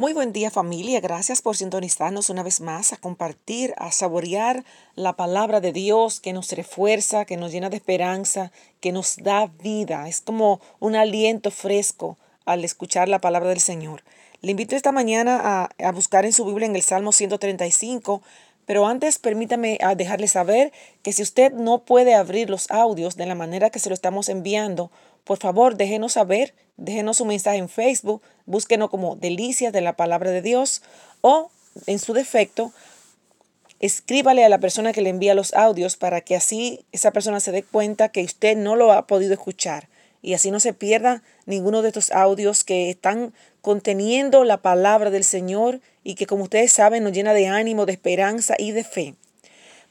Muy buen día familia, gracias por sintonizarnos una vez más a compartir, a saborear la palabra de Dios que nos refuerza, que nos llena de esperanza, que nos da vida. Es como un aliento fresco al escuchar la palabra del Señor. Le invito esta mañana a, buscar en su Biblia en el Salmo 135, pero antes permítame a dejarle saber que si usted no puede abrir los audios de la manera que se lo estamos enviando, por favor déjenos saber déjenos un mensaje en Facebook, búsquenos como Delicias de la Palabra de Dios o, en su defecto, escríbale a la persona que le envía los audios para que así esa persona se dé cuenta que usted no lo ha podido escuchar y así no se pierda ninguno de estos audios que están conteniendo la palabra del Señor y que como ustedes saben nos llena de ánimo, de esperanza y de fe.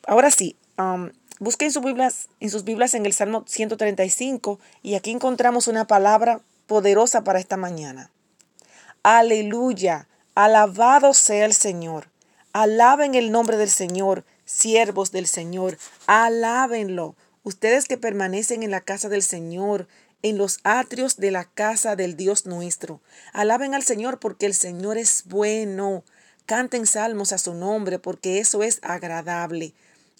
Ahora sí, um, busquen sus Biblias, en sus Biblias en el Salmo 135 y aquí encontramos una palabra poderosa para esta mañana. Aleluya, alabado sea el Señor. Alaben el nombre del Señor, siervos del Señor, alábenlo. Ustedes que permanecen en la casa del Señor, en los atrios de la casa del Dios nuestro. Alaben al Señor porque el Señor es bueno. Canten salmos a su nombre porque eso es agradable.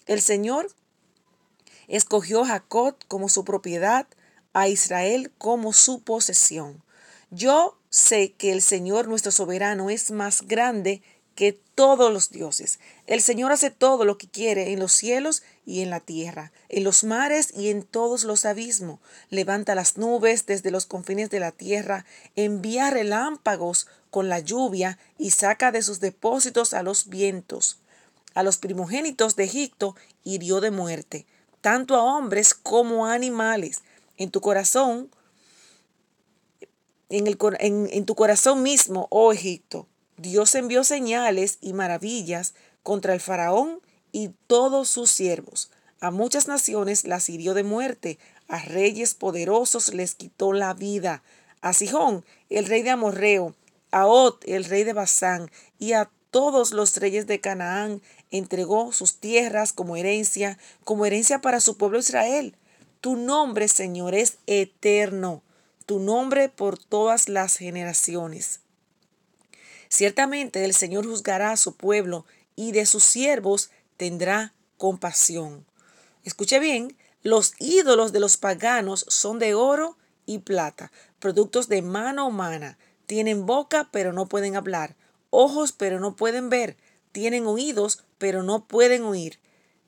El Señor escogió a Jacob como su propiedad a Israel como su posesión. Yo sé que el Señor nuestro soberano es más grande que todos los dioses. El Señor hace todo lo que quiere en los cielos y en la tierra, en los mares y en todos los abismos. Levanta las nubes desde los confines de la tierra, envía relámpagos con la lluvia y saca de sus depósitos a los vientos. A los primogénitos de Egipto hirió de muerte, tanto a hombres como a animales en tu corazón, en, el, en, en tu corazón mismo, oh Egipto. Dios envió señales y maravillas contra el faraón y todos sus siervos. A muchas naciones las hirió de muerte, a reyes poderosos les quitó la vida. A Sihón, el rey de Amorreo, a Ot, el rey de Basán, y a todos los reyes de Canaán entregó sus tierras como herencia, como herencia para su pueblo Israel. Tu nombre, Señor, es eterno, tu nombre por todas las generaciones. Ciertamente el Señor juzgará a su pueblo y de sus siervos tendrá compasión. Escuche bien, los ídolos de los paganos son de oro y plata, productos de mano humana. Tienen boca pero no pueden hablar, ojos pero no pueden ver, tienen oídos pero no pueden oír.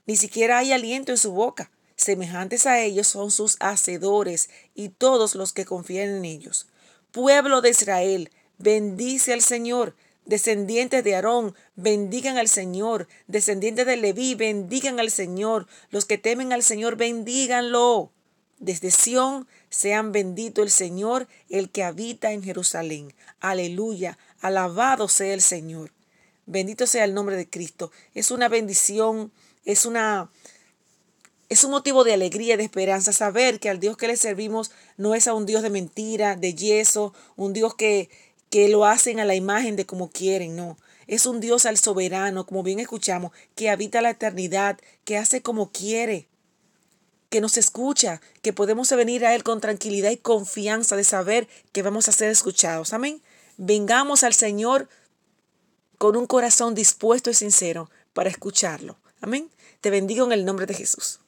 Ni siquiera hay aliento en su boca. Semejantes a ellos son sus hacedores y todos los que confían en ellos. Pueblo de Israel, bendice al Señor. Descendientes de Aarón, bendigan al Señor. Descendientes de Leví, bendigan al Señor. Los que temen al Señor, bendíganlo. Desde Sión, sean bendito el Señor, el que habita en Jerusalén. Aleluya. Alabado sea el Señor. Bendito sea el nombre de Cristo. Es una bendición, es una es un motivo de alegría, de esperanza, saber que al Dios que le servimos no es a un Dios de mentira, de yeso, un Dios que, que lo hacen a la imagen de como quieren, no. Es un Dios al soberano, como bien escuchamos, que habita la eternidad, que hace como quiere, que nos escucha, que podemos venir a Él con tranquilidad y confianza de saber que vamos a ser escuchados. Amén. Vengamos al Señor con un corazón dispuesto y sincero para escucharlo. Amén. Te bendigo en el nombre de Jesús.